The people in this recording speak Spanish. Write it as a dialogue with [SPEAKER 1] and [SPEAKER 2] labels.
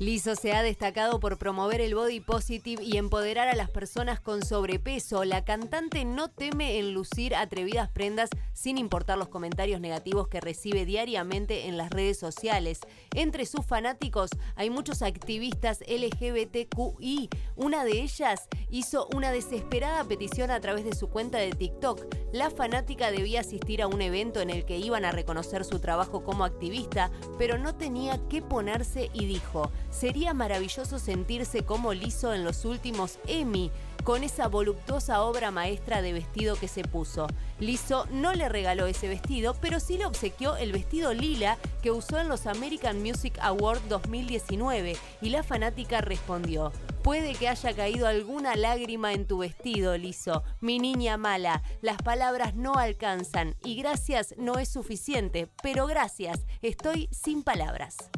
[SPEAKER 1] Lizo se ha destacado por promover el body positive y empoderar a las personas con sobrepeso. La cantante no teme en lucir atrevidas prendas sin importar los comentarios negativos que recibe diariamente en las redes sociales. Entre sus fanáticos hay muchos activistas LGBTQI. Una de ellas hizo una desesperada petición a través de su cuenta de TikTok. La fanática debía asistir a un evento en el que iban a reconocer su trabajo como activista, pero no tenía qué ponerse y dijo, Sería maravilloso sentirse como liso en los últimos Emmy con esa voluptuosa obra maestra de vestido que se puso. Liso no le regaló ese vestido, pero sí le obsequió el vestido lila que usó en los American Music Awards 2019 y la fanática respondió. Puede que haya caído alguna lágrima en tu vestido, Liso. Mi niña mala, las palabras no alcanzan y gracias no es suficiente, pero gracias, estoy sin palabras.